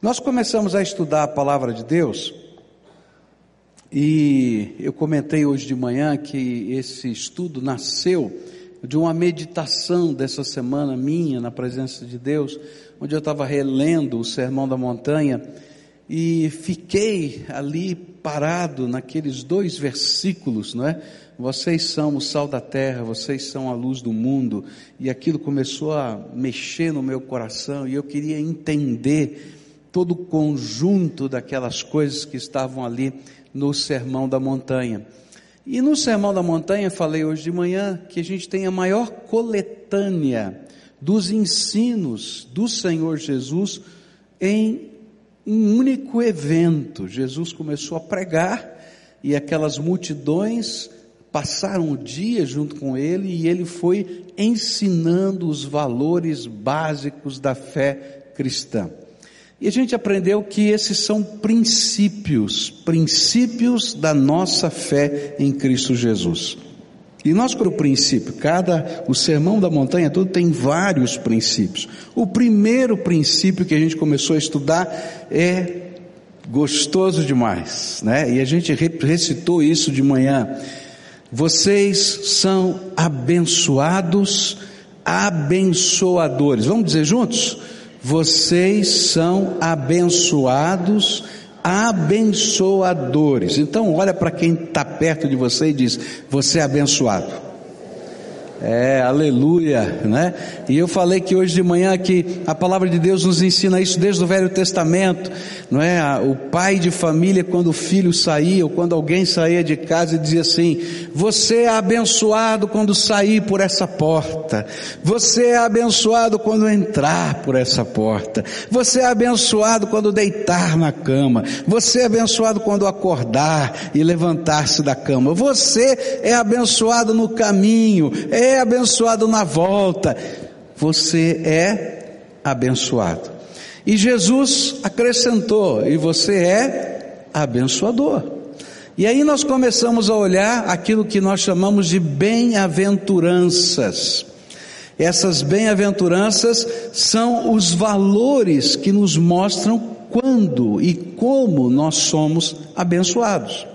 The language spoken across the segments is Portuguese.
Nós começamos a estudar a palavra de Deus e eu comentei hoje de manhã que esse estudo nasceu de uma meditação dessa semana minha na presença de Deus, onde eu estava relendo o Sermão da Montanha e fiquei ali parado naqueles dois versículos, não é? Vocês são o sal da terra, vocês são a luz do mundo, e aquilo começou a mexer no meu coração e eu queria entender todo o conjunto daquelas coisas que estavam ali no Sermão da Montanha. E no Sermão da Montanha, falei hoje de manhã, que a gente tem a maior coletânea dos ensinos do Senhor Jesus em um único evento. Jesus começou a pregar e aquelas multidões passaram o dia junto com ele e ele foi ensinando os valores básicos da fé cristã. E a gente aprendeu que esses são princípios, princípios da nossa fé em Cristo Jesus. E nós para o princípio, cada, o sermão da montanha todo tem vários princípios. O primeiro princípio que a gente começou a estudar é gostoso demais, né? E a gente recitou isso de manhã. Vocês são abençoados, abençoadores. Vamos dizer juntos? Vocês são abençoados, abençoadores. Então olha para quem está perto de você e diz: você é abençoado. É, aleluia, né? E eu falei que hoje de manhã que a palavra de Deus nos ensina isso desde o Velho Testamento, não é? O pai de família quando o filho saía ou quando alguém saía de casa dizia assim: "Você é abençoado quando sair por essa porta. Você é abençoado quando entrar por essa porta. Você é abençoado quando deitar na cama. Você é abençoado quando acordar e levantar-se da cama. Você é abençoado no caminho. É é abençoado na volta, você é abençoado. E Jesus acrescentou, e você é abençoador. E aí nós começamos a olhar aquilo que nós chamamos de bem-aventuranças. Essas bem-aventuranças são os valores que nos mostram quando e como nós somos abençoados.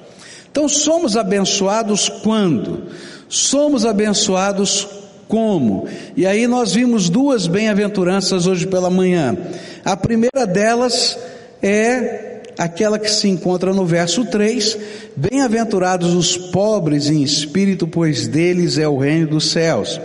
Então, somos abençoados quando? Somos abençoados como? E aí nós vimos duas bem-aventuranças hoje pela manhã. A primeira delas é aquela que se encontra no verso 3: Bem-aventurados os pobres em espírito, pois deles é o reino dos céus.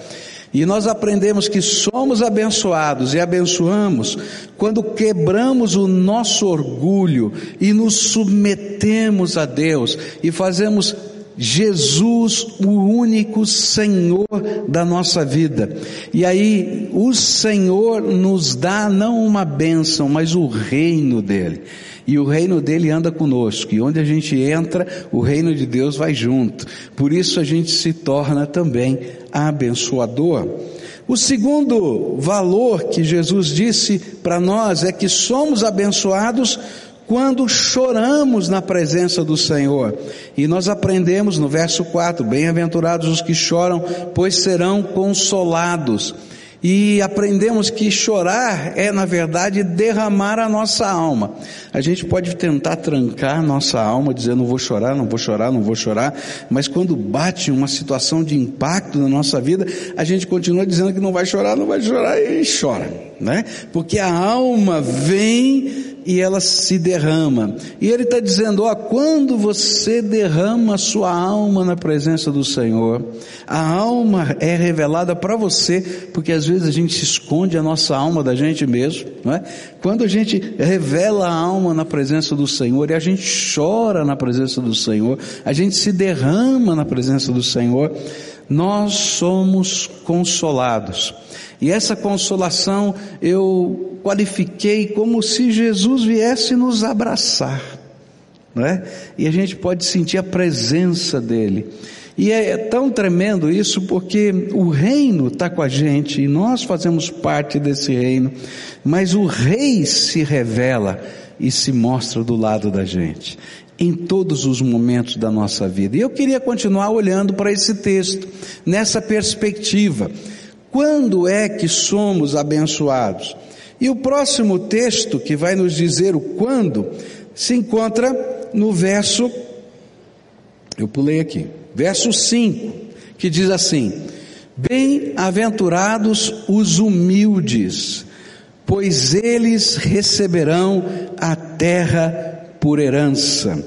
E nós aprendemos que somos abençoados e abençoamos quando quebramos o nosso orgulho e nos submetemos a Deus e fazemos Jesus, o único Senhor da nossa vida. E aí, o Senhor nos dá não uma bênção, mas o reino dele. E o reino dele anda conosco. E onde a gente entra, o reino de Deus vai junto. Por isso a gente se torna também abençoador. O segundo valor que Jesus disse para nós é que somos abençoados quando choramos na presença do Senhor. E nós aprendemos no verso 4: Bem-aventurados os que choram, pois serão consolados. E aprendemos que chorar é, na verdade, derramar a nossa alma. A gente pode tentar trancar nossa alma, dizendo não vou chorar, não vou chorar, não vou chorar, mas quando bate uma situação de impacto na nossa vida, a gente continua dizendo que não vai chorar, não vai chorar e chora, né? Porque a alma vem e ela se derrama. E ele está dizendo: ó, quando você derrama a sua alma na presença do Senhor, a alma é revelada para você, porque às vezes a gente esconde a nossa alma da gente mesmo, não é? Quando a gente revela a alma na presença do Senhor e a gente chora na presença do Senhor, a gente se derrama na presença do Senhor, nós somos consolados. E essa consolação eu qualifiquei como se Jesus viesse nos abraçar, não é? E a gente pode sentir a presença dele. E é tão tremendo isso porque o reino está com a gente e nós fazemos parte desse reino, mas o rei se revela e se mostra do lado da gente em todos os momentos da nossa vida. E eu queria continuar olhando para esse texto, nessa perspectiva. Quando é que somos abençoados? E o próximo texto, que vai nos dizer o quando, se encontra no verso, eu pulei aqui, verso 5, que diz assim: Bem-aventurados os humildes, pois eles receberão a terra por herança.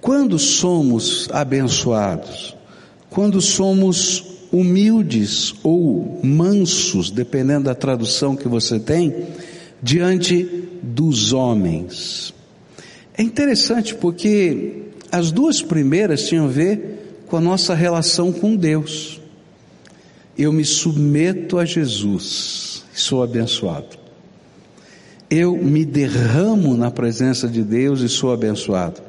Quando somos abençoados? Quando somos humildes ou mansos, dependendo da tradução que você tem, diante dos homens. É interessante porque as duas primeiras tinham a ver com a nossa relação com Deus. Eu me submeto a Jesus e sou abençoado. Eu me derramo na presença de Deus e sou abençoado.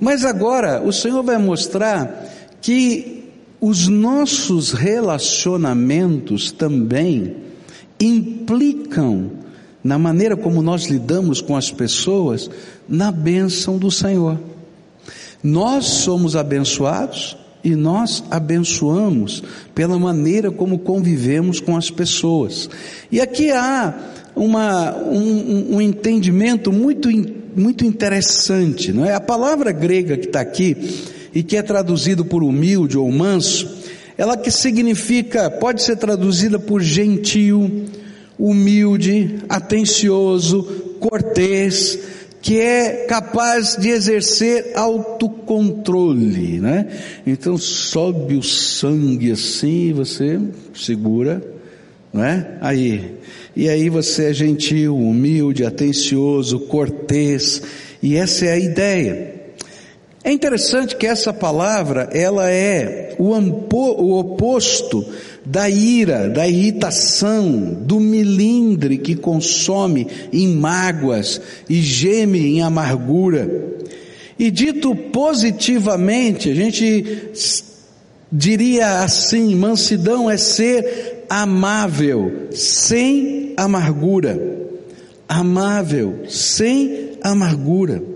Mas agora o Senhor vai mostrar que os nossos relacionamentos também implicam na maneira como nós lidamos com as pessoas, na bênção do Senhor. Nós somos abençoados e nós abençoamos pela maneira como convivemos com as pessoas. E aqui há uma, um, um entendimento muito, muito interessante, não é? A palavra grega que está aqui, e que é traduzido por humilde ou manso, ela que significa, pode ser traduzida por gentil, humilde, atencioso, cortês, que é capaz de exercer autocontrole, né? Então sobe o sangue assim, você segura, não é? Aí, e aí você é gentil, humilde, atencioso, cortês, e essa é a ideia. É interessante que essa palavra, ela é o, o oposto da ira, da irritação, do milindre que consome em mágoas e geme em amargura. E dito positivamente, a gente diria assim: mansidão é ser amável, sem amargura. Amável, sem amargura.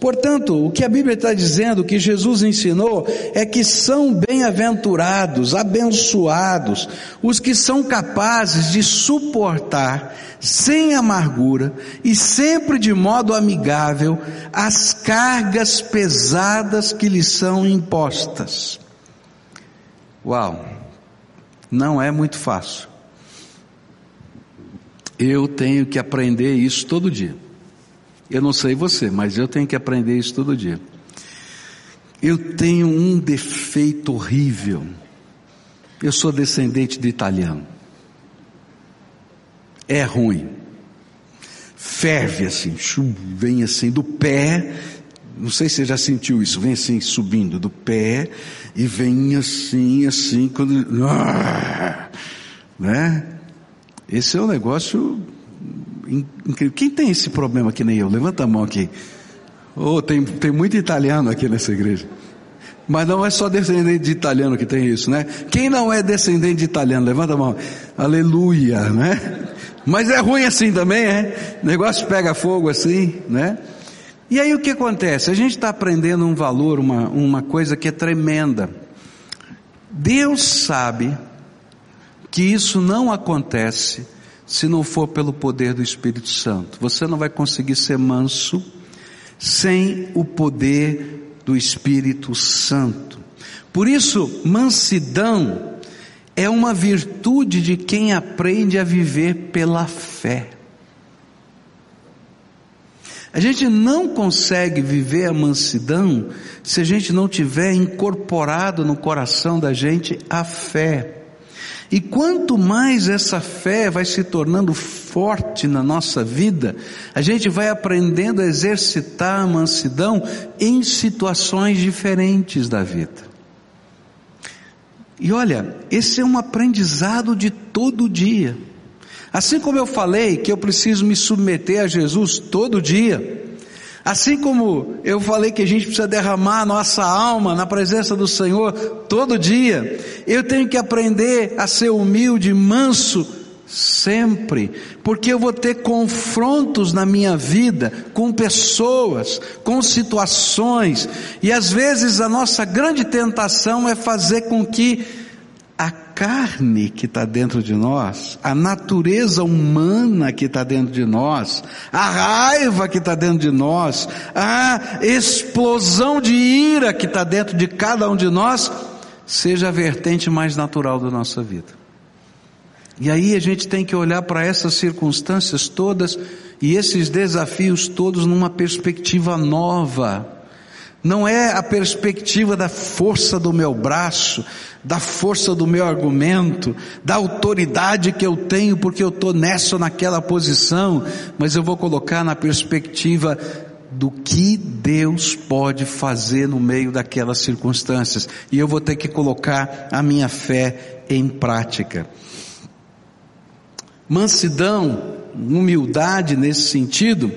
Portanto, o que a Bíblia está dizendo, o que Jesus ensinou, é que são bem-aventurados, abençoados, os que são capazes de suportar, sem amargura e sempre de modo amigável, as cargas pesadas que lhes são impostas. Uau! Não é muito fácil. Eu tenho que aprender isso todo dia. Eu não sei você, mas eu tenho que aprender isso todo dia. Eu tenho um defeito horrível. Eu sou descendente de italiano. É ruim. Ferve assim, vem assim do pé. Não sei se você já sentiu isso. Vem assim subindo do pé e vem assim, assim quando, né? Esse é um negócio incrível. Quem tem esse problema que nem eu? Levanta a mão aqui. Oh, tem, tem muito italiano aqui nessa igreja. Mas não é só descendente de italiano que tem isso, né? Quem não é descendente de italiano? Levanta a mão. Aleluia, né? Mas é ruim assim também, é? O negócio pega fogo assim, né? E aí o que acontece? A gente está aprendendo um valor, uma, uma coisa que é tremenda. Deus sabe que isso não acontece se não for pelo poder do Espírito Santo. Você não vai conseguir ser manso sem o poder do Espírito Santo. Por isso, mansidão é uma virtude de quem aprende a viver pela fé. A gente não consegue viver a mansidão se a gente não tiver incorporado no coração da gente a fé. E quanto mais essa fé vai se tornando forte na nossa vida, a gente vai aprendendo a exercitar a mansidão em situações diferentes da vida. E olha, esse é um aprendizado de todo dia. Assim como eu falei que eu preciso me submeter a Jesus todo dia, Assim como eu falei que a gente precisa derramar a nossa alma na presença do Senhor todo dia, eu tenho que aprender a ser humilde, manso, sempre, porque eu vou ter confrontos na minha vida com pessoas, com situações, e às vezes a nossa grande tentação é fazer com que carne que está dentro de nós, a natureza humana que está dentro de nós, a raiva que está dentro de nós, a explosão de ira que está dentro de cada um de nós, seja a vertente mais natural da nossa vida. E aí a gente tem que olhar para essas circunstâncias todas e esses desafios todos numa perspectiva nova. Não é a perspectiva da força do meu braço, da força do meu argumento, da autoridade que eu tenho porque eu estou nessa ou naquela posição, mas eu vou colocar na perspectiva do que Deus pode fazer no meio daquelas circunstâncias. E eu vou ter que colocar a minha fé em prática. Mansidão, humildade nesse sentido,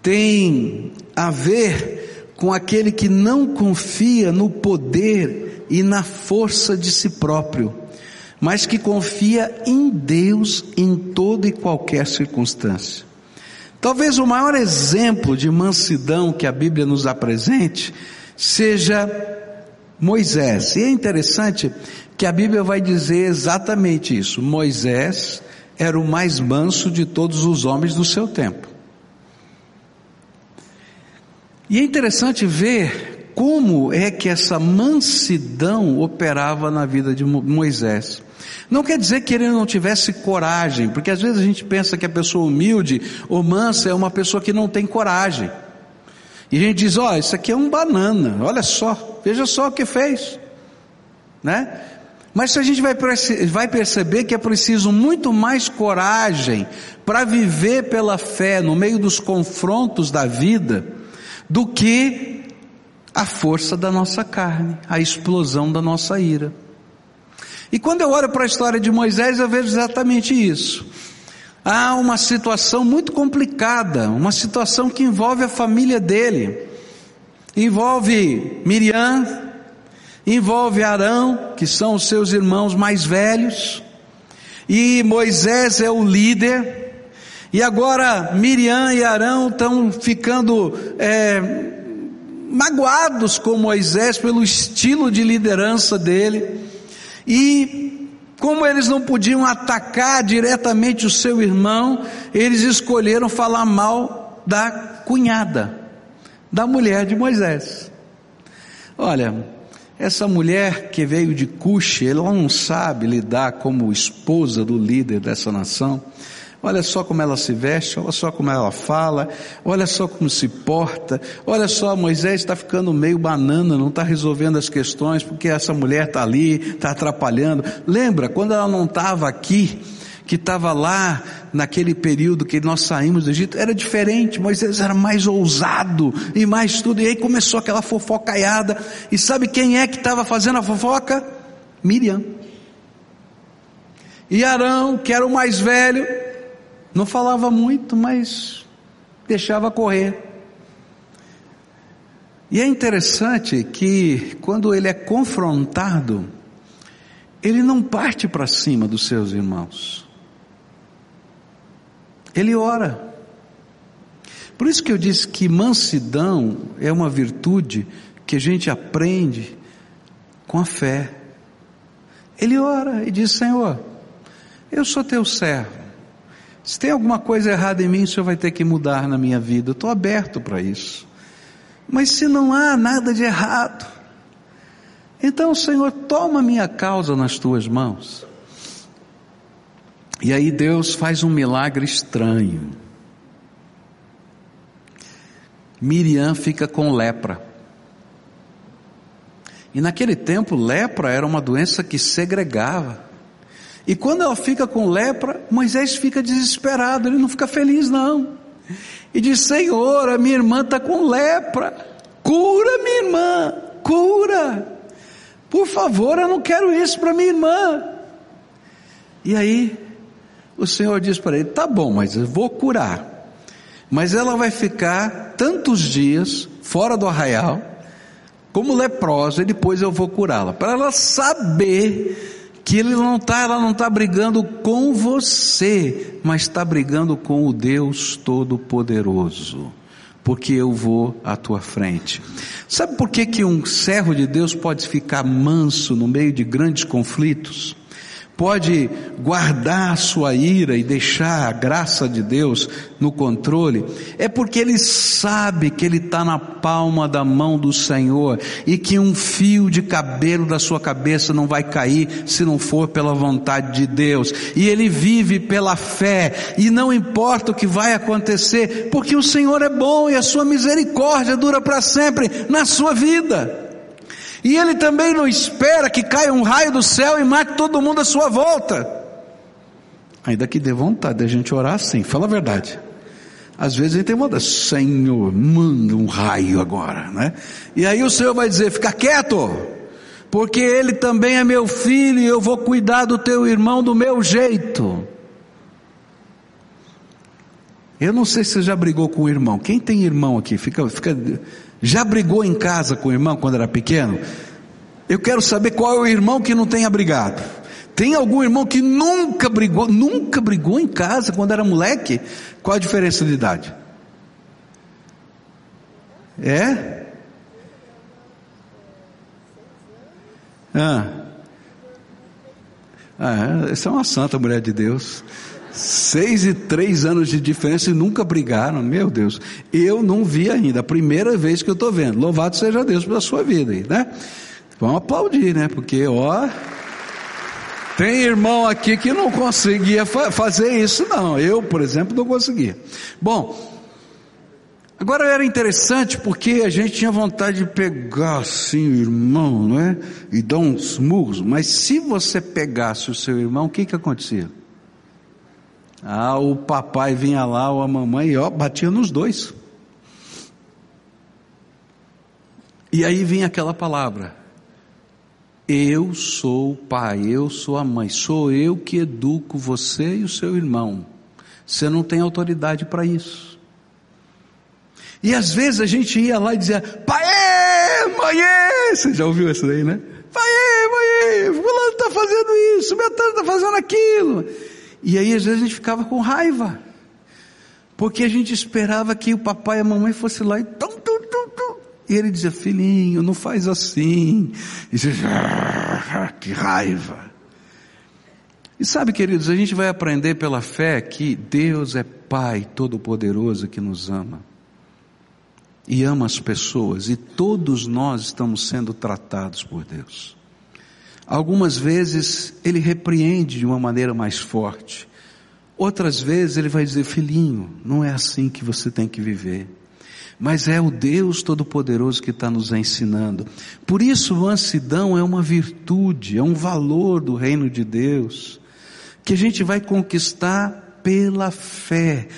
tem a ver com aquele que não confia no poder e na força de si próprio, mas que confia em Deus em toda e qualquer circunstância. Talvez o maior exemplo de mansidão que a Bíblia nos apresente seja Moisés. E é interessante que a Bíblia vai dizer exatamente isso. Moisés era o mais manso de todos os homens do seu tempo. E é interessante ver como é que essa mansidão operava na vida de Moisés. Não quer dizer que ele não tivesse coragem, porque às vezes a gente pensa que a pessoa humilde ou mansa é uma pessoa que não tem coragem. E a gente diz, ó, oh, isso aqui é um banana, olha só, veja só o que fez, né? Mas a gente vai, vai perceber que é preciso muito mais coragem para viver pela fé no meio dos confrontos da vida do que a força da nossa carne, a explosão da nossa ira. E quando eu olho para a história de Moisés, eu vejo exatamente isso. Há uma situação muito complicada, uma situação que envolve a família dele, envolve Miriam, envolve Arão, que são os seus irmãos mais velhos, e Moisés é o líder, e agora Miriam e Arão estão ficando é, magoados com Moisés pelo estilo de liderança dele e como eles não podiam atacar diretamente o seu irmão, eles escolheram falar mal da cunhada, da mulher de Moisés. Olha, essa mulher que veio de Cuxi, ela não sabe lidar como esposa do líder dessa nação. Olha só como ela se veste, olha só como ela fala, olha só como se porta, olha só, Moisés está ficando meio banana, não está resolvendo as questões, porque essa mulher está ali, está atrapalhando. Lembra, quando ela não estava aqui, que estava lá naquele período que nós saímos do Egito, era diferente, Moisés era mais ousado e mais tudo, e aí começou aquela fofocaiada, e sabe quem é que estava fazendo a fofoca? Miriam. E Arão, que era o mais velho, não falava muito, mas deixava correr. E é interessante que quando ele é confrontado, ele não parte para cima dos seus irmãos. Ele ora. Por isso que eu disse que mansidão é uma virtude que a gente aprende com a fé. Ele ora e diz: Senhor, eu sou teu servo. Se tem alguma coisa errada em mim, o Senhor vai ter que mudar na minha vida. Eu estou aberto para isso. Mas se não há nada de errado, então, Senhor, toma minha causa nas tuas mãos. E aí Deus faz um milagre estranho. Miriam fica com lepra. E naquele tempo, lepra era uma doença que segregava. E quando ela fica com lepra, Moisés fica desesperado, ele não fica feliz não. E diz: Senhor, a minha irmã está com lepra, cura minha irmã, cura. Por favor, eu não quero isso para minha irmã. E aí, o Senhor diz para ele: Tá bom, mas eu vou curar. Mas ela vai ficar tantos dias fora do arraial, como leprosa, e depois eu vou curá-la. Para ela saber que ele não está, ela não está brigando com você, mas está brigando com o Deus Todo-Poderoso. porque eu vou à tua frente. Sabe por que, que um servo de Deus pode ficar manso no meio de grandes conflitos? Pode guardar sua ira e deixar a graça de Deus no controle, é porque ele sabe que ele está na palma da mão do Senhor e que um fio de cabelo da sua cabeça não vai cair se não for pela vontade de Deus. E ele vive pela fé e não importa o que vai acontecer, porque o Senhor é bom e a sua misericórdia dura para sempre na sua vida. E ele também não espera que caia um raio do céu e mate todo mundo à sua volta. Ainda que dê vontade de a gente orar assim, fala a verdade. Às vezes a gente tem vontade, Senhor, manda um raio agora, né? E aí o Senhor vai dizer, fica quieto, porque ele também é meu filho e eu vou cuidar do teu irmão do meu jeito. Eu não sei se você já brigou com o irmão. Quem tem irmão aqui? Fica, fica, já brigou em casa com o irmão quando era pequeno? Eu quero saber qual é o irmão que não tenha brigado. Tem algum irmão que nunca brigou, nunca brigou em casa quando era moleque? Qual a diferença de idade? É? Ah. ah, essa é uma santa mulher de Deus. Seis e três anos de diferença e nunca brigaram, meu Deus. Eu não vi ainda, a primeira vez que eu estou vendo. Louvado seja Deus pela sua vida né? Vamos aplaudir, né? Porque, ó, tem irmão aqui que não conseguia fa fazer isso, não. Eu, por exemplo, não conseguia. Bom, agora era interessante porque a gente tinha vontade de pegar assim o irmão, não é? E dar uns murros. Mas se você pegasse o seu irmão, o que que acontecia? Ah, o papai vinha lá, ou a mamãe, ó, batia nos dois. E aí vinha aquela palavra: Eu sou o pai, eu sou a mãe, sou eu que educo você e o seu irmão. Você não tem autoridade para isso. E às vezes a gente ia lá e dizia: Pai, mãe, você já ouviu isso daí, né? Pai, mãe, fulano está fazendo isso, meu está fazendo aquilo. E aí às vezes a gente ficava com raiva. Porque a gente esperava que o papai e a mamãe fossem lá e tum, tum, tum, tum. E ele dizia, filhinho, não faz assim. E você, ah, que raiva. E sabe, queridos, a gente vai aprender pela fé que Deus é Pai Todo-Poderoso que nos ama. E ama as pessoas. E todos nós estamos sendo tratados por Deus. Algumas vezes ele repreende de uma maneira mais forte. Outras vezes ele vai dizer, filhinho, não é assim que você tem que viver. Mas é o Deus Todo-Poderoso que está nos ensinando. Por isso, mansidão é uma virtude, é um valor do reino de Deus, que a gente vai conquistar pela fé,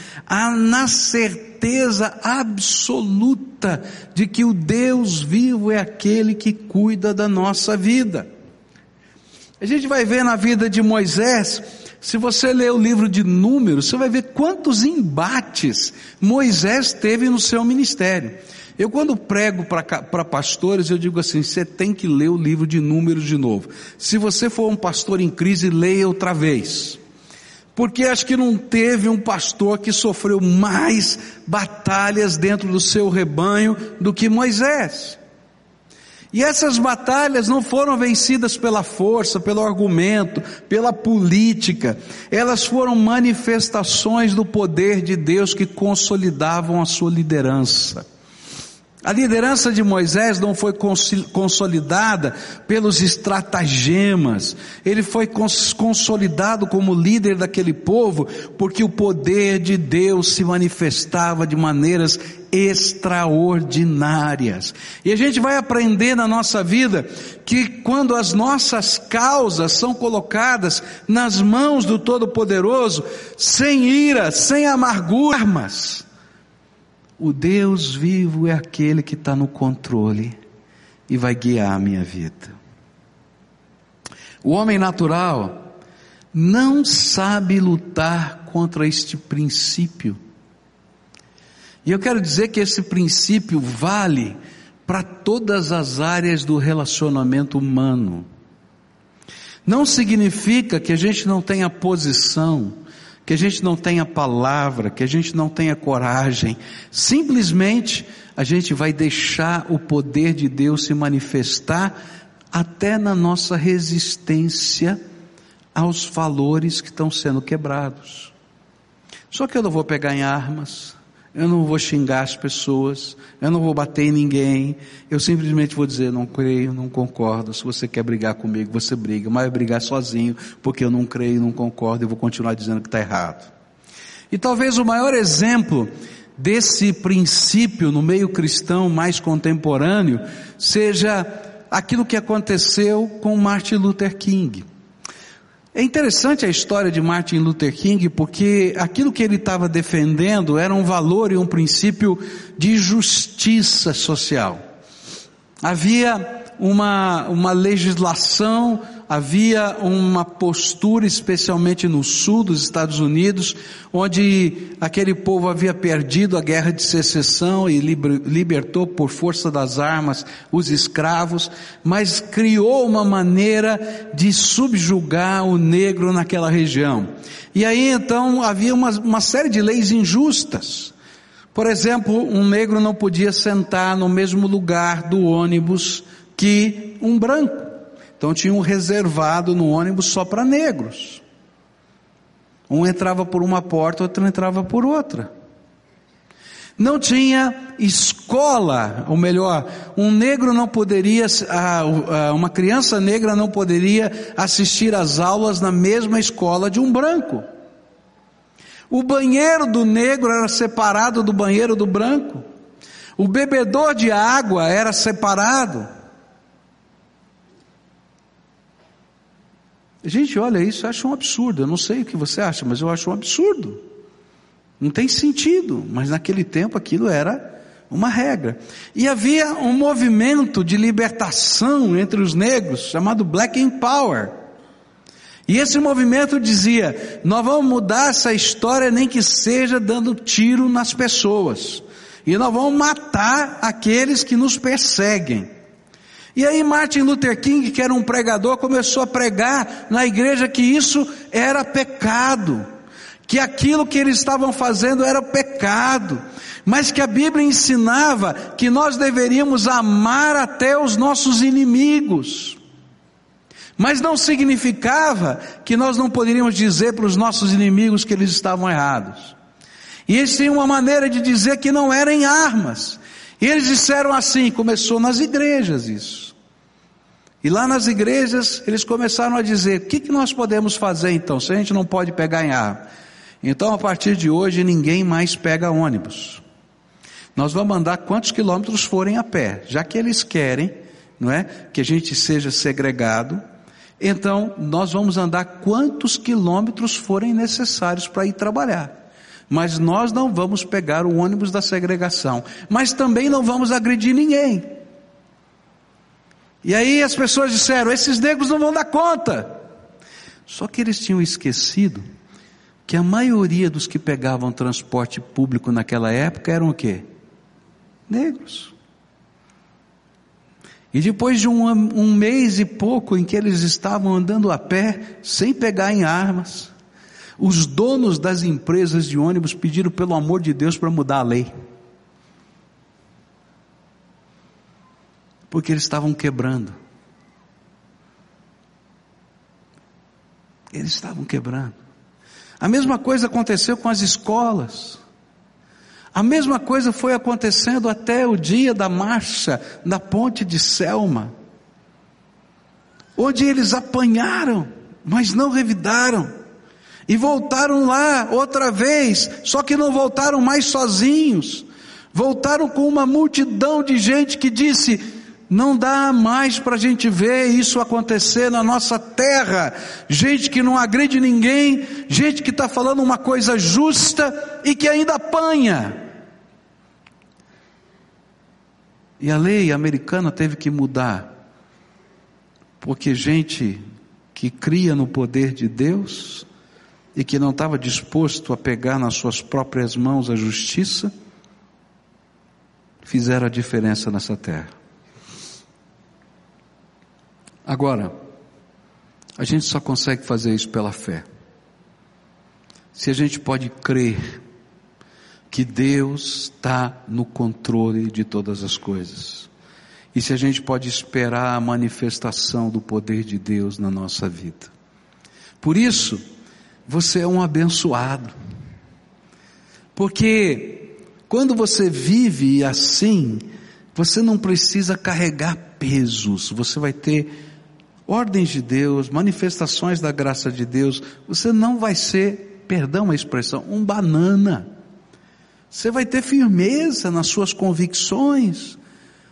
na certeza absoluta de que o Deus vivo é aquele que cuida da nossa vida. A gente vai ver na vida de Moisés, se você ler o livro de Números, você vai ver quantos embates Moisés teve no seu ministério. Eu quando prego para pastores, eu digo assim, você tem que ler o livro de Números de novo. Se você for um pastor em crise, leia outra vez. Porque acho que não teve um pastor que sofreu mais batalhas dentro do seu rebanho do que Moisés. E essas batalhas não foram vencidas pela força, pelo argumento, pela política. Elas foram manifestações do poder de Deus que consolidavam a sua liderança. A liderança de Moisés não foi consolidada pelos estratagemas, ele foi consolidado como líder daquele povo, porque o poder de Deus se manifestava de maneiras extraordinárias. E a gente vai aprender na nossa vida que quando as nossas causas são colocadas nas mãos do Todo-Poderoso, sem ira, sem amargura, armas, o Deus vivo é aquele que está no controle e vai guiar a minha vida. O homem natural não sabe lutar contra este princípio. E eu quero dizer que esse princípio vale para todas as áreas do relacionamento humano. Não significa que a gente não tenha posição, que a gente não tenha palavra, que a gente não tenha coragem. Simplesmente a gente vai deixar o poder de Deus se manifestar até na nossa resistência aos valores que estão sendo quebrados. Só que eu não vou pegar em armas, eu não vou xingar as pessoas, eu não vou bater em ninguém, eu simplesmente vou dizer, não creio, não concordo, se você quer brigar comigo, você briga, mas vai brigar sozinho, porque eu não creio, não concordo, e vou continuar dizendo que está errado. E talvez o maior exemplo desse princípio no meio cristão mais contemporâneo seja aquilo que aconteceu com Martin Luther King. É interessante a história de Martin Luther King porque aquilo que ele estava defendendo era um valor e um princípio de justiça social. Havia uma, uma legislação havia uma postura, especialmente no sul dos Estados Unidos, onde aquele povo havia perdido a guerra de secessão e libertou por força das armas os escravos, mas criou uma maneira de subjugar o negro naquela região. E aí então havia uma, uma série de leis injustas. Por exemplo, um negro não podia sentar no mesmo lugar do ônibus que um branco. Então tinha um reservado no ônibus só para negros. Um entrava por uma porta, outro entrava por outra. Não tinha escola, ou melhor, um negro não poderia, uma criança negra não poderia assistir às aulas na mesma escola de um branco. O banheiro do negro era separado do banheiro do branco. O bebedor de água era separado. Gente olha isso acha um absurdo. Eu não sei o que você acha, mas eu acho um absurdo. Não tem sentido, mas naquele tempo aquilo era uma regra. E havia um movimento de libertação entre os negros chamado Black Power. E esse movimento dizia: nós vamos mudar essa história, nem que seja dando tiro nas pessoas. E nós vamos matar aqueles que nos perseguem. E aí Martin Luther King, que era um pregador, começou a pregar na igreja que isso era pecado, que aquilo que eles estavam fazendo era pecado, mas que a Bíblia ensinava que nós deveríamos amar até os nossos inimigos. Mas não significava que nós não poderíamos dizer para os nossos inimigos que eles estavam errados. E eles tinham uma maneira de dizer que não eram armas, e eles disseram assim, começou nas igrejas isso. E lá nas igrejas eles começaram a dizer: o que, que nós podemos fazer então, se a gente não pode pegar em ar? Então a partir de hoje ninguém mais pega ônibus. Nós vamos andar quantos quilômetros forem a pé, já que eles querem, não é, que a gente seja segregado. Então nós vamos andar quantos quilômetros forem necessários para ir trabalhar mas nós não vamos pegar o ônibus da segregação, mas também não vamos agredir ninguém. E aí as pessoas disseram: esses negros não vão dar conta. Só que eles tinham esquecido que a maioria dos que pegavam transporte público naquela época eram o quê? Negros. E depois de um, um mês e pouco em que eles estavam andando a pé, sem pegar em armas, os donos das empresas de ônibus pediram pelo amor de Deus para mudar a lei. Porque eles estavam quebrando. Eles estavam quebrando. A mesma coisa aconteceu com as escolas. A mesma coisa foi acontecendo até o dia da marcha na ponte de Selma, onde eles apanharam, mas não revidaram. E voltaram lá outra vez, só que não voltaram mais sozinhos. Voltaram com uma multidão de gente que disse: não dá mais para a gente ver isso acontecer na nossa terra. Gente que não agride ninguém, gente que está falando uma coisa justa e que ainda apanha. E a lei americana teve que mudar, porque gente que cria no poder de Deus e que não estava disposto a pegar nas suas próprias mãos a justiça, fizeram a diferença nessa terra. Agora, a gente só consegue fazer isso pela fé. se a gente pode crer que Deus está no controle de todas as coisas. E se a gente pode esperar a manifestação do poder de Deus na nossa vida. Por isso, você é um abençoado. Porque quando você vive assim, você não precisa carregar pesos, você vai ter ordens de Deus, manifestações da graça de Deus, você não vai ser, perdão a expressão, um banana. Você vai ter firmeza nas suas convicções,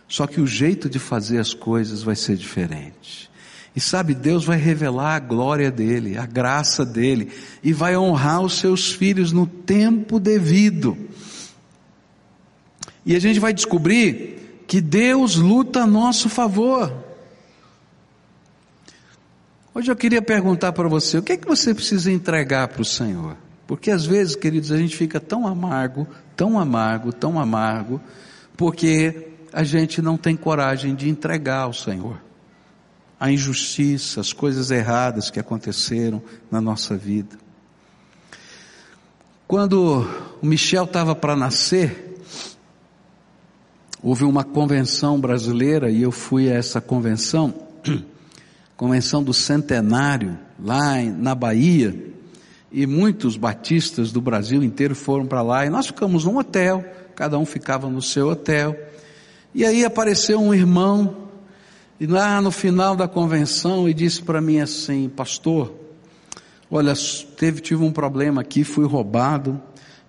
só que o jeito de fazer as coisas vai ser diferente. E sabe, Deus vai revelar a glória dele, a graça dele, e vai honrar os seus filhos no tempo devido. E a gente vai descobrir que Deus luta a nosso favor. Hoje eu queria perguntar para você, o que é que você precisa entregar para o Senhor? Porque às vezes, queridos, a gente fica tão amargo, tão amargo, tão amargo, porque a gente não tem coragem de entregar ao Senhor a injustiça, as coisas erradas que aconteceram na nossa vida. Quando o Michel estava para nascer, houve uma convenção brasileira e eu fui a essa convenção, convenção do centenário, lá na Bahia, e muitos batistas do Brasil inteiro foram para lá, e nós ficamos num hotel, cada um ficava no seu hotel, e aí apareceu um irmão e lá no final da convenção, ele disse para mim assim, pastor, olha, teve, tive um problema aqui, fui roubado,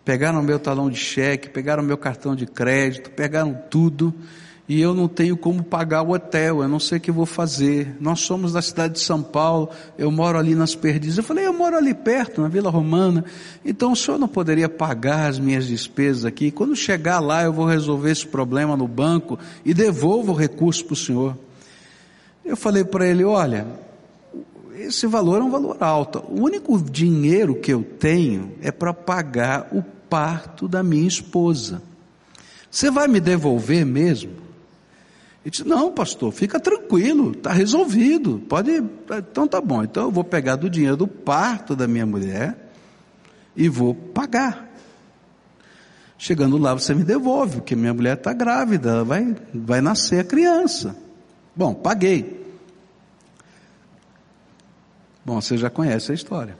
pegaram meu talão de cheque, pegaram meu cartão de crédito, pegaram tudo, e eu não tenho como pagar o hotel, eu não sei o que vou fazer. Nós somos da cidade de São Paulo, eu moro ali nas Perdizes. Eu falei, eu moro ali perto, na Vila Romana, então o senhor não poderia pagar as minhas despesas aqui? Quando chegar lá, eu vou resolver esse problema no banco e devolvo o recurso para o senhor. Eu falei para ele: olha, esse valor é um valor alto. O único dinheiro que eu tenho é para pagar o parto da minha esposa. Você vai me devolver mesmo? Ele disse: Não, pastor, fica tranquilo, está resolvido. Pode. Então tá bom. Então eu vou pegar do dinheiro do parto da minha mulher e vou pagar. Chegando lá, você me devolve, porque minha mulher está grávida, vai, vai nascer a criança. Bom, paguei. Bom, você já conhece a história.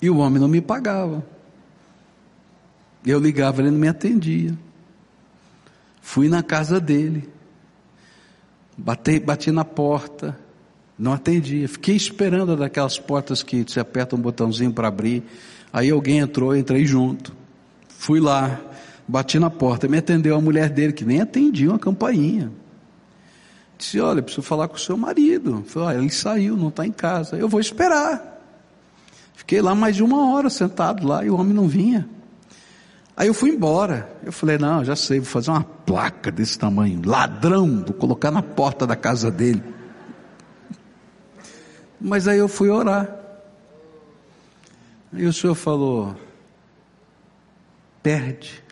E o homem não me pagava. Eu ligava, ele não me atendia. Fui na casa dele. Bati, bati na porta. Não atendia. Fiquei esperando daquelas portas que você aperta um botãozinho para abrir. Aí alguém entrou, entrei junto. Fui lá. Bati na porta, me atendeu a mulher dele, que nem atendia uma campainha. Disse: Olha, preciso falar com o seu marido. Falei: ele saiu, não está em casa. Eu vou esperar. Fiquei lá mais de uma hora sentado lá e o homem não vinha. Aí eu fui embora. Eu falei: Não, já sei, vou fazer uma placa desse tamanho, ladrão, vou colocar na porta da casa dele. Mas aí eu fui orar. E o senhor falou: Perde.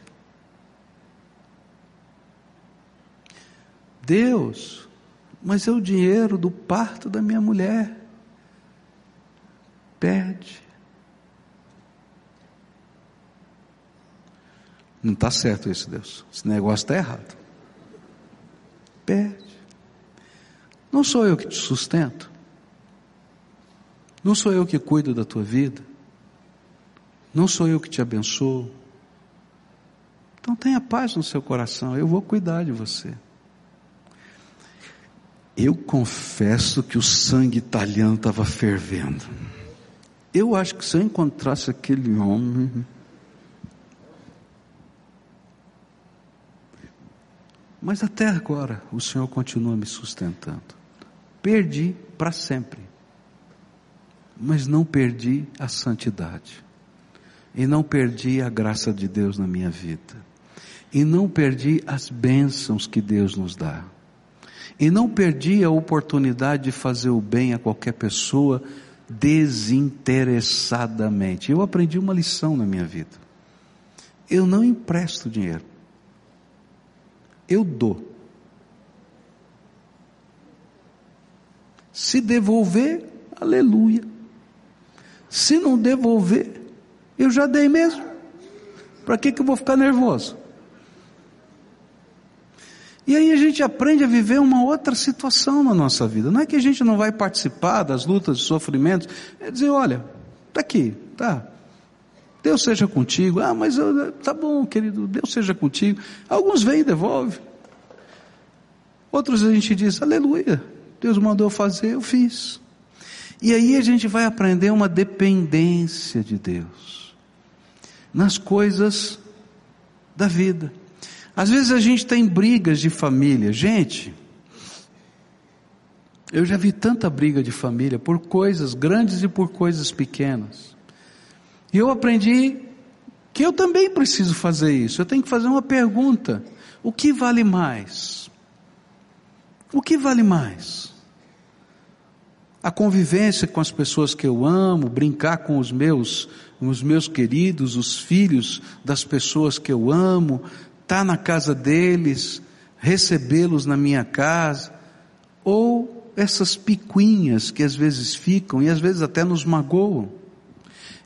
Deus, mas é o dinheiro do parto da minha mulher. Perde. Não está certo isso, Deus. Esse negócio está errado. Perde. Não sou eu que te sustento. Não sou eu que cuido da tua vida. Não sou eu que te abençoo. Então tenha paz no seu coração. Eu vou cuidar de você. Eu confesso que o sangue italiano estava fervendo. Eu acho que se eu encontrasse aquele homem. Mas até agora o Senhor continua me sustentando. Perdi para sempre. Mas não perdi a santidade. E não perdi a graça de Deus na minha vida. E não perdi as bênçãos que Deus nos dá e não perdi a oportunidade de fazer o bem a qualquer pessoa desinteressadamente. Eu aprendi uma lição na minha vida. Eu não empresto dinheiro. Eu dou. Se devolver, aleluia. Se não devolver, eu já dei mesmo. Para que, que eu vou ficar nervoso? E aí a gente aprende a viver uma outra situação na nossa vida. Não é que a gente não vai participar das lutas e sofrimentos, é dizer, olha, tá aqui, tá. Deus seja contigo. Ah, mas eu, tá bom, querido, Deus seja contigo. Alguns vêm e devolvem. Outros a gente diz, aleluia, Deus mandou fazer, eu fiz. E aí a gente vai aprender uma dependência de Deus nas coisas da vida. Às vezes a gente tem brigas de família. Gente, eu já vi tanta briga de família por coisas grandes e por coisas pequenas. E eu aprendi que eu também preciso fazer isso. Eu tenho que fazer uma pergunta: o que vale mais? O que vale mais? A convivência com as pessoas que eu amo, brincar com os meus, os meus queridos, os filhos das pessoas que eu amo, estar tá na casa deles, recebê-los na minha casa, ou essas picuinhas que às vezes ficam e às vezes até nos magoam.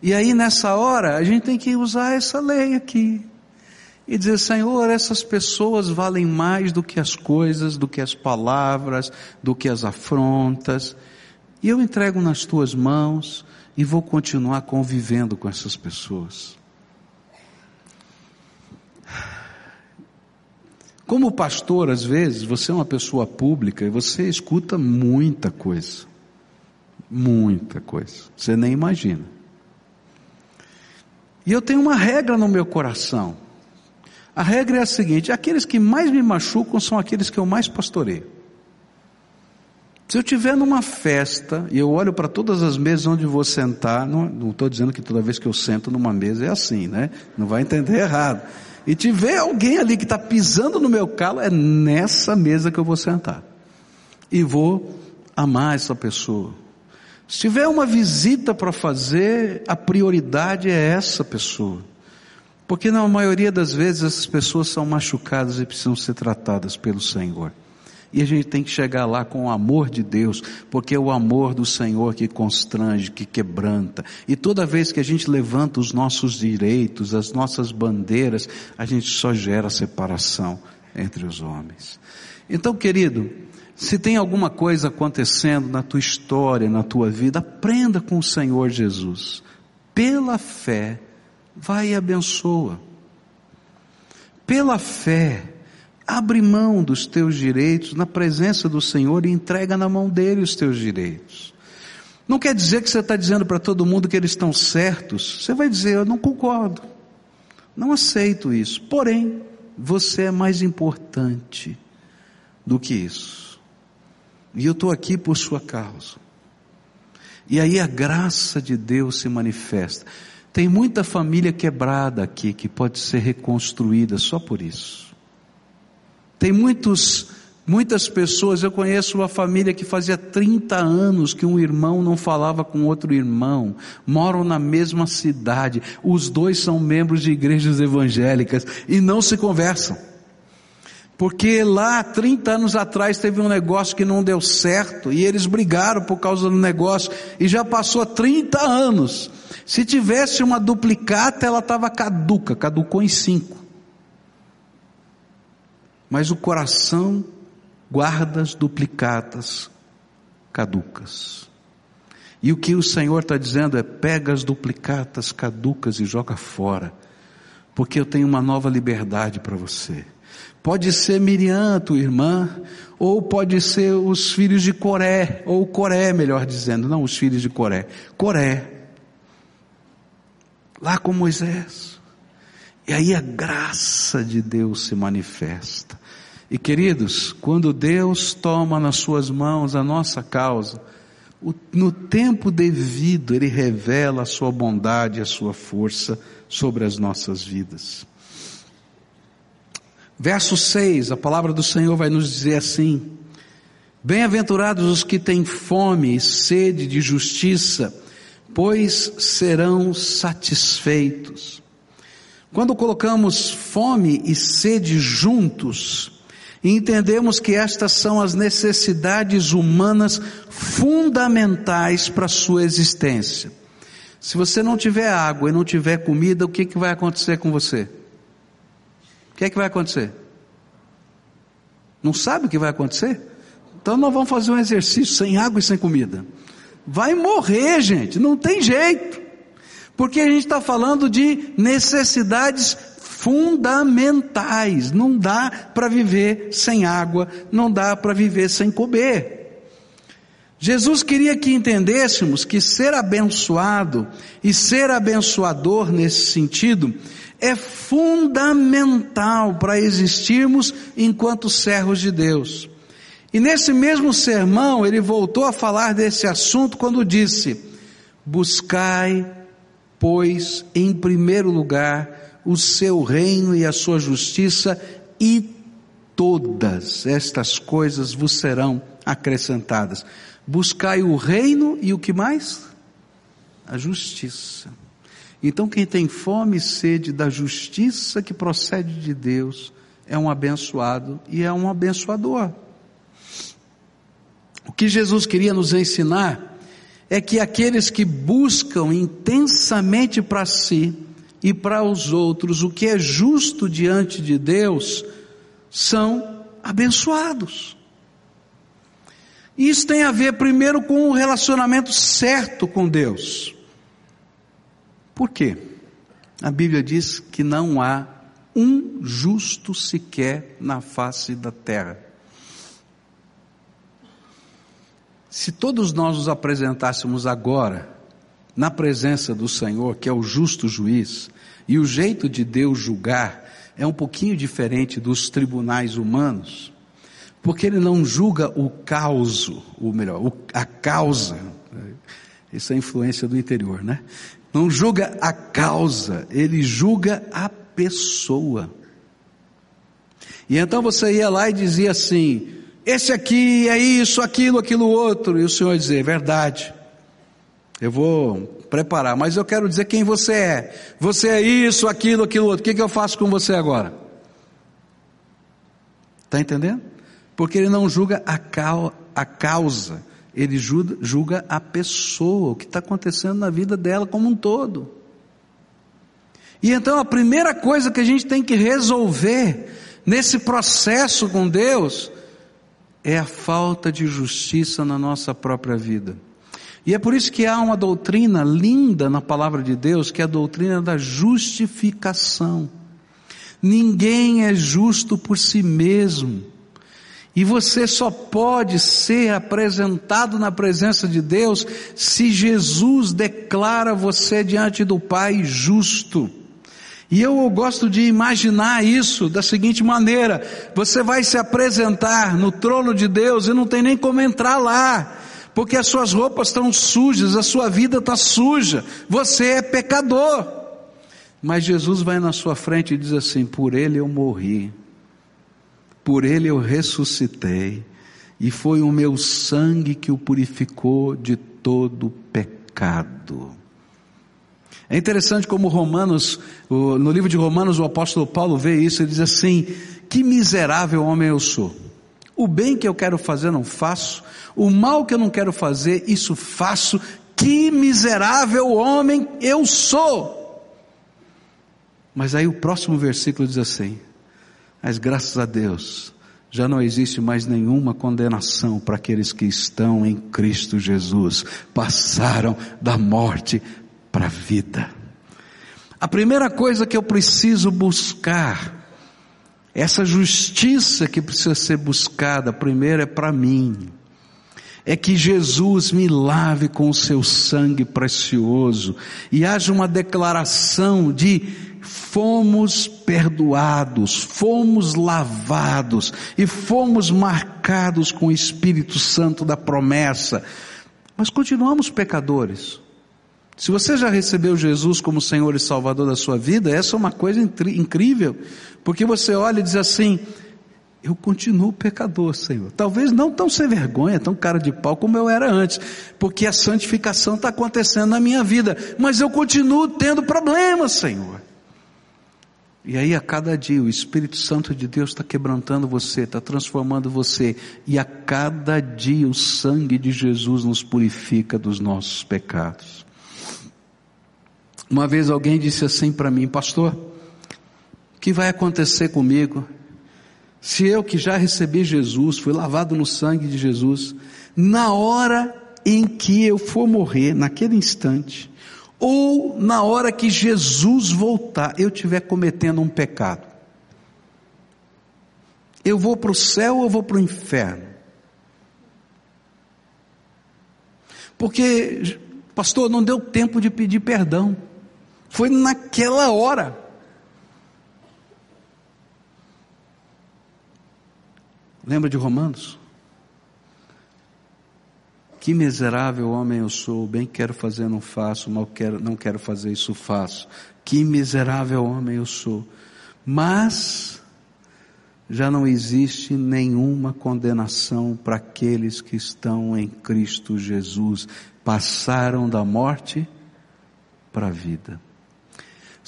E aí nessa hora a gente tem que usar essa lei aqui e dizer, Senhor, essas pessoas valem mais do que as coisas, do que as palavras, do que as afrontas. E eu entrego nas tuas mãos e vou continuar convivendo com essas pessoas. Como pastor, às vezes, você é uma pessoa pública e você escuta muita coisa. Muita coisa. Você nem imagina. E eu tenho uma regra no meu coração. A regra é a seguinte: aqueles que mais me machucam são aqueles que eu mais pastoreio. Se eu estiver numa festa e eu olho para todas as mesas onde vou sentar, não estou dizendo que toda vez que eu sento numa mesa é assim, né? Não vai entender errado e tiver alguém ali que está pisando no meu calo, é nessa mesa que eu vou sentar. E vou amar essa pessoa. Se tiver uma visita para fazer, a prioridade é essa pessoa. Porque na maioria das vezes essas pessoas são machucadas e precisam ser tratadas pelo Senhor. E a gente tem que chegar lá com o amor de Deus, porque é o amor do Senhor que constrange, que quebranta. E toda vez que a gente levanta os nossos direitos, as nossas bandeiras, a gente só gera separação entre os homens. Então, querido, se tem alguma coisa acontecendo na tua história, na tua vida, aprenda com o Senhor Jesus. Pela fé, vai e abençoa. Pela fé, Abre mão dos teus direitos na presença do Senhor e entrega na mão dele os teus direitos. Não quer dizer que você está dizendo para todo mundo que eles estão certos. Você vai dizer, eu não concordo. Não aceito isso. Porém, você é mais importante do que isso. E eu estou aqui por sua causa. E aí a graça de Deus se manifesta. Tem muita família quebrada aqui que pode ser reconstruída só por isso. Tem muitos, muitas pessoas, eu conheço uma família que fazia 30 anos que um irmão não falava com outro irmão, moram na mesma cidade, os dois são membros de igrejas evangélicas e não se conversam. Porque lá, 30 anos atrás, teve um negócio que não deu certo e eles brigaram por causa do negócio e já passou 30 anos. Se tivesse uma duplicata, ela estava caduca, caducou em cinco mas o coração guarda as duplicatas caducas. E o que o Senhor está dizendo é: pega as duplicatas caducas e joga fora, porque eu tenho uma nova liberdade para você. Pode ser Miriam, tua irmã, ou pode ser os filhos de Coré, ou Coré, melhor dizendo, não os filhos de Coré. Coré, lá com Moisés. E aí a graça de Deus se manifesta. E queridos, quando Deus toma nas suas mãos a nossa causa, no tempo devido Ele revela a sua bondade e a sua força sobre as nossas vidas. Verso 6, a palavra do Senhor vai nos dizer assim: Bem-aventurados os que têm fome e sede de justiça, pois serão satisfeitos. Quando colocamos fome e sede juntos, E entendemos que estas são as necessidades humanas fundamentais para a sua existência. Se você não tiver água e não tiver comida, o que, que vai acontecer com você? O que é que vai acontecer? Não sabe o que vai acontecer? Então nós vamos fazer um exercício sem água e sem comida. Vai morrer, gente, não tem jeito. Porque a gente está falando de necessidades fundamentais. Não dá para viver sem água, não dá para viver sem comer. Jesus queria que entendêssemos que ser abençoado e ser abençoador nesse sentido é fundamental para existirmos enquanto servos de Deus. E nesse mesmo sermão ele voltou a falar desse assunto quando disse: Buscai, pois, em primeiro lugar, o seu reino e a sua justiça, e todas estas coisas vos serão acrescentadas. Buscai o reino e o que mais? A justiça. Então, quem tem fome e sede da justiça que procede de Deus é um abençoado e é um abençoador. O que Jesus queria nos ensinar é que aqueles que buscam intensamente para si e para os outros o que é justo diante de Deus são abençoados. Isso tem a ver primeiro com o relacionamento certo com Deus. Por quê? A Bíblia diz que não há um justo sequer na face da terra. Se todos nós nos apresentássemos agora na presença do Senhor, que é o justo juiz, e o jeito de Deus julgar é um pouquinho diferente dos tribunais humanos, porque ele não julga o causo, ou melhor, a causa. Isso é influência do interior, né? Não julga a causa, ele julga a pessoa. E então você ia lá e dizia assim: esse aqui é isso, aquilo, aquilo outro, e o Senhor dizia: é verdade. Eu vou preparar, mas eu quero dizer quem você é. Você é isso, aquilo, aquilo outro. O que, que eu faço com você agora? Está entendendo? porque ele não julga a, cal, a causa, ele julga, julga a pessoa, o que está acontecendo na vida dela como um todo. E então a primeira coisa que a gente tem que resolver nesse processo com Deus é a falta de justiça na nossa própria vida. E é por isso que há uma doutrina linda na palavra de Deus, que é a doutrina da justificação. Ninguém é justo por si mesmo. E você só pode ser apresentado na presença de Deus se Jesus declara você diante do Pai justo. E eu gosto de imaginar isso da seguinte maneira: você vai se apresentar no trono de Deus e não tem nem como entrar lá, porque as suas roupas estão sujas, a sua vida está suja, você é pecador. Mas Jesus vai na sua frente e diz assim: por ele eu morri por ele eu ressuscitei, e foi o meu sangue que o purificou de todo pecado. É interessante como Romanos, no livro de Romanos, o apóstolo Paulo vê isso, ele diz assim: que miserável homem eu sou. O bem que eu quero fazer não faço, o mal que eu não quero fazer, isso faço. Que miserável homem eu sou. Mas aí o próximo versículo diz assim: mas graças a Deus, já não existe mais nenhuma condenação para aqueles que estão em Cristo Jesus, passaram da morte para a vida. A primeira coisa que eu preciso buscar, essa justiça que precisa ser buscada, primeiro é para mim, é que Jesus me lave com o seu sangue precioso e haja uma declaração de fomos perdoados, fomos lavados e fomos marcados com o Espírito Santo da promessa, mas continuamos pecadores. Se você já recebeu Jesus como Senhor e Salvador da sua vida, essa é uma coisa incrível, porque você olha e diz assim: eu continuo pecador, Senhor. Talvez não tão sem vergonha, tão cara de pau como eu era antes, porque a santificação está acontecendo na minha vida, mas eu continuo tendo problemas, Senhor. E aí a cada dia o Espírito Santo de Deus está quebrantando você, está transformando você. E a cada dia o sangue de Jesus nos purifica dos nossos pecados. Uma vez alguém disse assim para mim, pastor, o que vai acontecer comigo? Se eu que já recebi Jesus, fui lavado no sangue de Jesus, na hora em que eu for morrer, naquele instante, ou na hora que Jesus voltar, eu estiver cometendo um pecado. Eu vou para o céu ou vou para o inferno? Porque, pastor, não deu tempo de pedir perdão. Foi naquela hora. Lembra de Romanos? Que miserável homem eu sou, bem quero fazer, não faço, mal quero, não quero fazer, isso faço. Que miserável homem eu sou. Mas já não existe nenhuma condenação para aqueles que estão em Cristo Jesus. Passaram da morte para a vida.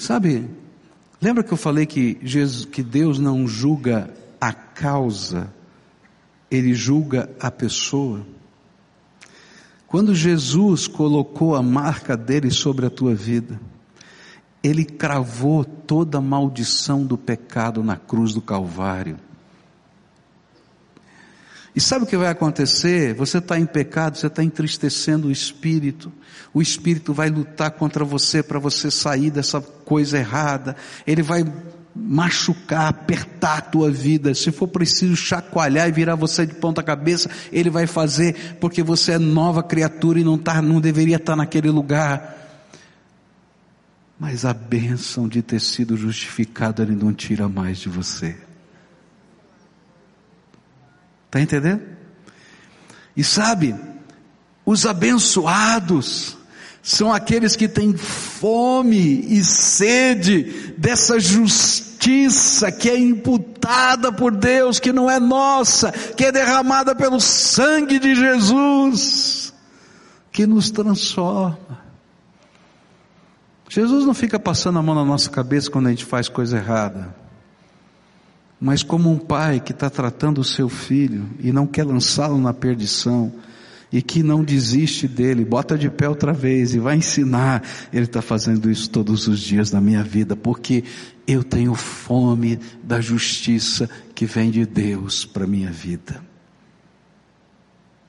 Sabe, lembra que eu falei que, Jesus, que Deus não julga a causa, Ele julga a pessoa? Quando Jesus colocou a marca dele sobre a tua vida, ele cravou toda a maldição do pecado na cruz do Calvário. E sabe o que vai acontecer? Você está em pecado, você está entristecendo o Espírito. O Espírito vai lutar contra você para você sair dessa coisa errada. Ele vai machucar, apertar a tua vida, se for preciso chacoalhar e virar você de ponta cabeça, ele vai fazer, porque você é nova criatura e não tá, não deveria estar tá naquele lugar. Mas a bênção de ter sido justificado, ele não tira mais de você. Está entendendo? E sabe, os abençoados, são aqueles que têm fome e sede dessa justiça que é imputada por Deus, que não é nossa, que é derramada pelo sangue de Jesus, que nos transforma. Jesus não fica passando a mão na nossa cabeça quando a gente faz coisa errada, mas como um pai que está tratando o seu filho e não quer lançá-lo na perdição, e que não desiste dele, bota de pé outra vez e vai ensinar. Ele está fazendo isso todos os dias na minha vida, porque eu tenho fome da justiça que vem de Deus para minha vida.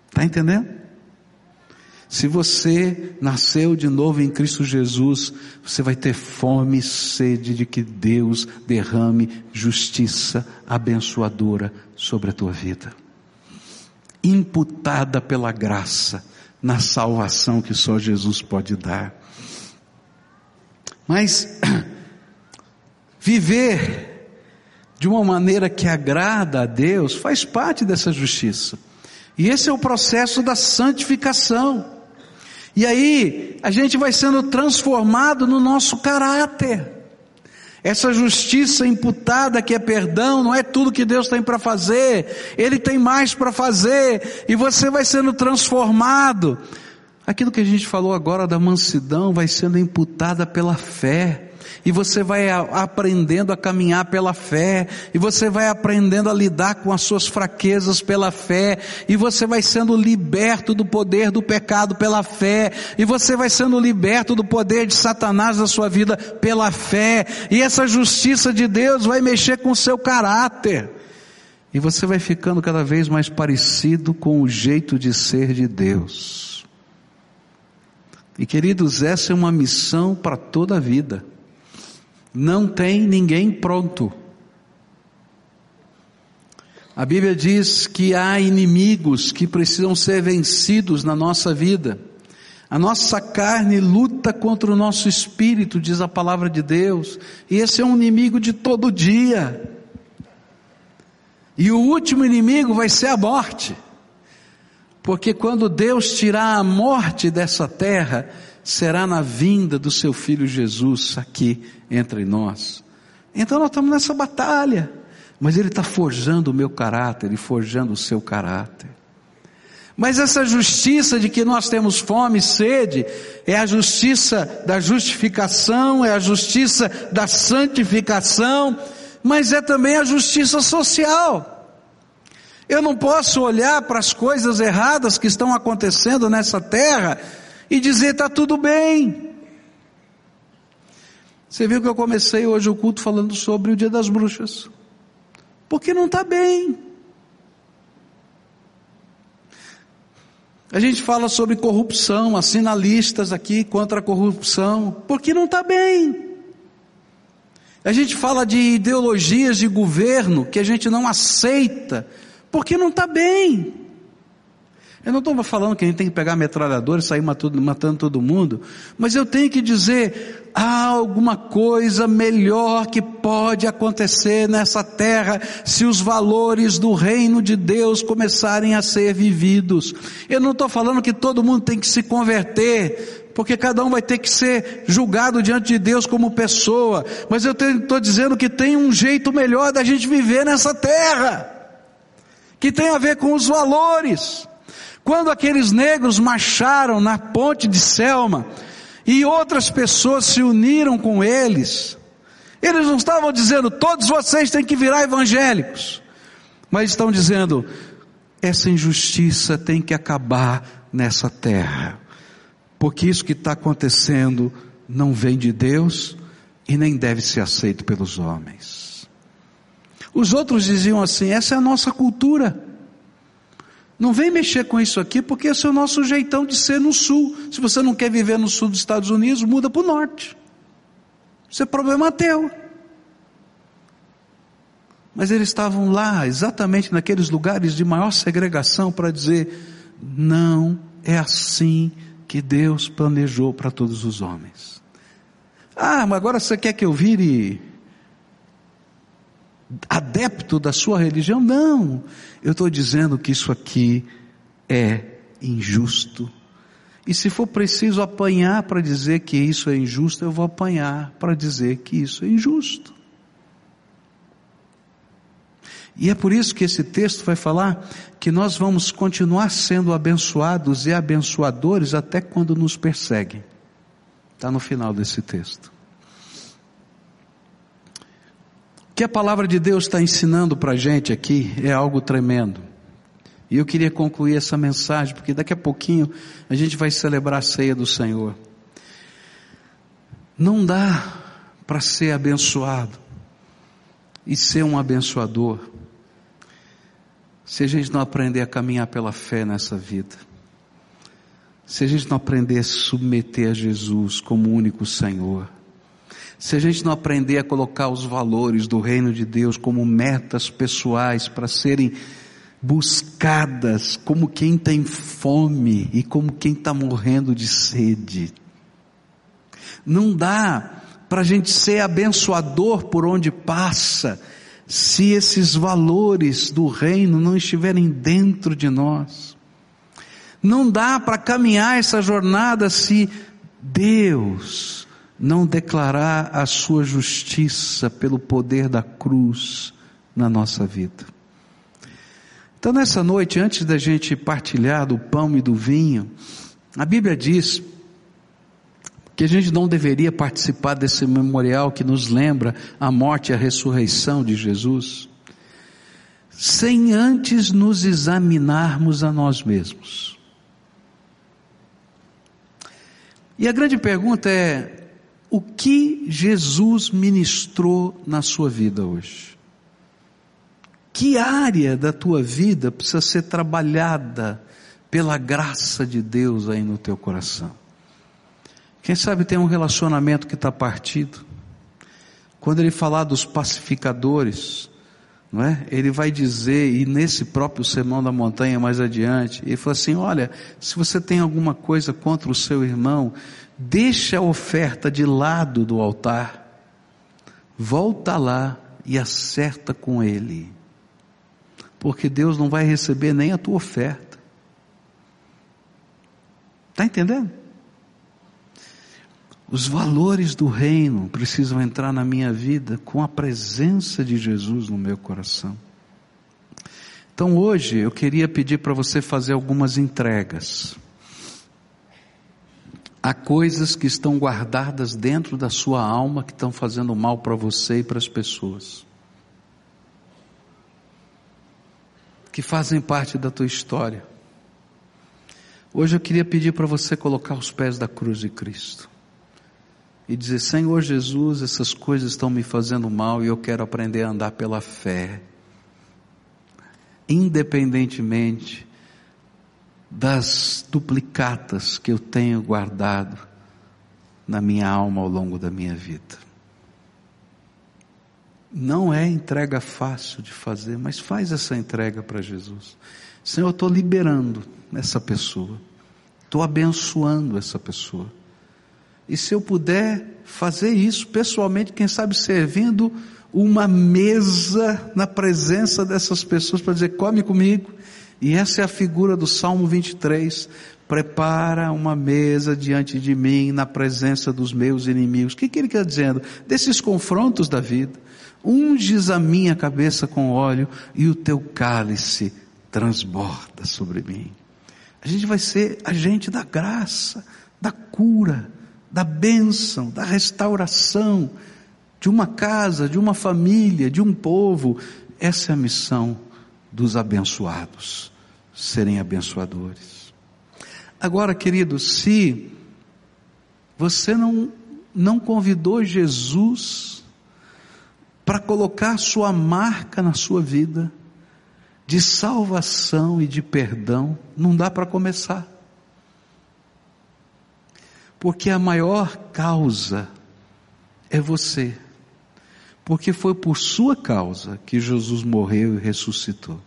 Está entendendo? Se você nasceu de novo em Cristo Jesus, você vai ter fome e sede de que Deus derrame justiça abençoadora sobre a tua vida imputada pela graça na salvação que só Jesus pode dar. Mas viver de uma maneira que agrada a Deus faz parte dessa justiça. E esse é o processo da santificação. E aí a gente vai sendo transformado no nosso caráter. Essa justiça imputada que é perdão, não é tudo que Deus tem para fazer, Ele tem mais para fazer, e você vai sendo transformado. Aquilo que a gente falou agora da mansidão vai sendo imputada pela fé e você vai aprendendo a caminhar pela fé, e você vai aprendendo a lidar com as suas fraquezas pela fé, e você vai sendo liberto do poder do pecado pela fé, e você vai sendo liberto do poder de Satanás na sua vida pela fé, e essa justiça de Deus vai mexer com o seu caráter. E você vai ficando cada vez mais parecido com o jeito de ser de Deus. E queridos, essa é uma missão para toda a vida. Não tem ninguém pronto. A Bíblia diz que há inimigos que precisam ser vencidos na nossa vida. A nossa carne luta contra o nosso espírito, diz a palavra de Deus, e esse é um inimigo de todo dia. E o último inimigo vai ser a morte. Porque quando Deus tirar a morte dessa terra, será na vinda do seu filho Jesus aqui entre nós. Então nós estamos nessa batalha, mas ele está forjando o meu caráter e forjando o seu caráter. Mas essa justiça de que nós temos fome e sede é a justiça da justificação, é a justiça da santificação, mas é também a justiça social. Eu não posso olhar para as coisas erradas que estão acontecendo nessa terra e dizer está tudo bem. Você viu que eu comecei hoje o culto falando sobre o Dia das Bruxas. Porque não está bem. A gente fala sobre corrupção, assina listas aqui contra a corrupção, porque não está bem. A gente fala de ideologias de governo que a gente não aceita, porque não está bem. Eu não estou falando que a gente tem que pegar metralhador e sair matando, matando todo mundo, mas eu tenho que dizer, há alguma coisa melhor que pode acontecer nessa terra se os valores do reino de Deus começarem a ser vividos. Eu não estou falando que todo mundo tem que se converter, porque cada um vai ter que ser julgado diante de Deus como pessoa, mas eu estou dizendo que tem um jeito melhor da gente viver nessa terra, que tem a ver com os valores. Quando aqueles negros marcharam na ponte de Selma e outras pessoas se uniram com eles, eles não estavam dizendo todos vocês têm que virar evangélicos, mas estão dizendo essa injustiça tem que acabar nessa terra, porque isso que está acontecendo não vem de Deus e nem deve ser aceito pelos homens. Os outros diziam assim: essa é a nossa cultura. Não vem mexer com isso aqui porque esse é o nosso jeitão de ser no sul. Se você não quer viver no sul dos Estados Unidos, muda para o norte. Isso é problema teu. Mas eles estavam lá, exatamente naqueles lugares de maior segregação, para dizer: não é assim que Deus planejou para todos os homens. Ah, mas agora você quer que eu vire adepto da sua religião? Não. Eu estou dizendo que isso aqui é injusto. E se for preciso apanhar para dizer que isso é injusto, eu vou apanhar para dizer que isso é injusto. E é por isso que esse texto vai falar que nós vamos continuar sendo abençoados e abençoadores até quando nos perseguem. Está no final desse texto. Que a palavra de Deus está ensinando para a gente aqui é algo tremendo. E eu queria concluir essa mensagem, porque daqui a pouquinho a gente vai celebrar a ceia do Senhor. Não dá para ser abençoado e ser um abençoador se a gente não aprender a caminhar pela fé nessa vida. Se a gente não aprender a submeter a Jesus como único Senhor se a gente não aprender a colocar os valores do reino de Deus como metas pessoais para serem buscadas como quem tem fome e como quem está morrendo de sede. Não dá para a gente ser abençoador por onde passa, se esses valores do reino não estiverem dentro de nós. Não dá para caminhar essa jornada se Deus não declarar a sua justiça pelo poder da cruz na nossa vida. Então, nessa noite, antes da gente partilhar do pão e do vinho, a Bíblia diz que a gente não deveria participar desse memorial que nos lembra a morte e a ressurreição de Jesus, sem antes nos examinarmos a nós mesmos. E a grande pergunta é: o que Jesus ministrou na sua vida hoje? Que área da tua vida precisa ser trabalhada pela graça de Deus aí no teu coração? Quem sabe tem um relacionamento que está partido. Quando ele falar dos pacificadores, não é? Ele vai dizer, e nesse próprio sermão da montanha mais adiante, ele fala assim: olha, se você tem alguma coisa contra o seu irmão, deixa a oferta de lado do altar, volta lá e acerta com ele, porque Deus não vai receber nem a tua oferta. Está entendendo? Os valores do reino precisam entrar na minha vida com a presença de Jesus no meu coração. Então hoje eu queria pedir para você fazer algumas entregas. Há coisas que estão guardadas dentro da sua alma que estão fazendo mal para você e para as pessoas. Que fazem parte da tua história. Hoje eu queria pedir para você colocar os pés da cruz de Cristo e dizer: Senhor Jesus, essas coisas estão me fazendo mal e eu quero aprender a andar pela fé, independentemente das duplicatas que eu tenho guardado na minha alma ao longo da minha vida. Não é entrega fácil de fazer, mas faz essa entrega para Jesus. Senhor, eu estou liberando essa pessoa, estou abençoando essa pessoa. E se eu puder fazer isso pessoalmente, quem sabe servindo uma mesa na presença dessas pessoas para dizer: come comigo. E essa é a figura do Salmo 23. Prepara uma mesa diante de mim na presença dos meus inimigos. O que, que ele quer dizendo? Desses confrontos da vida. Unges a minha cabeça com óleo e o teu cálice transborda sobre mim. A gente vai ser agente da graça, da cura, da bênção, da restauração de uma casa, de uma família, de um povo. Essa é a missão dos abençoados, serem abençoadores. Agora, querido, se você não, não convidou Jesus para colocar sua marca na sua vida, de salvação e de perdão, não dá para começar. Porque a maior causa é você. Porque foi por sua causa que Jesus morreu e ressuscitou.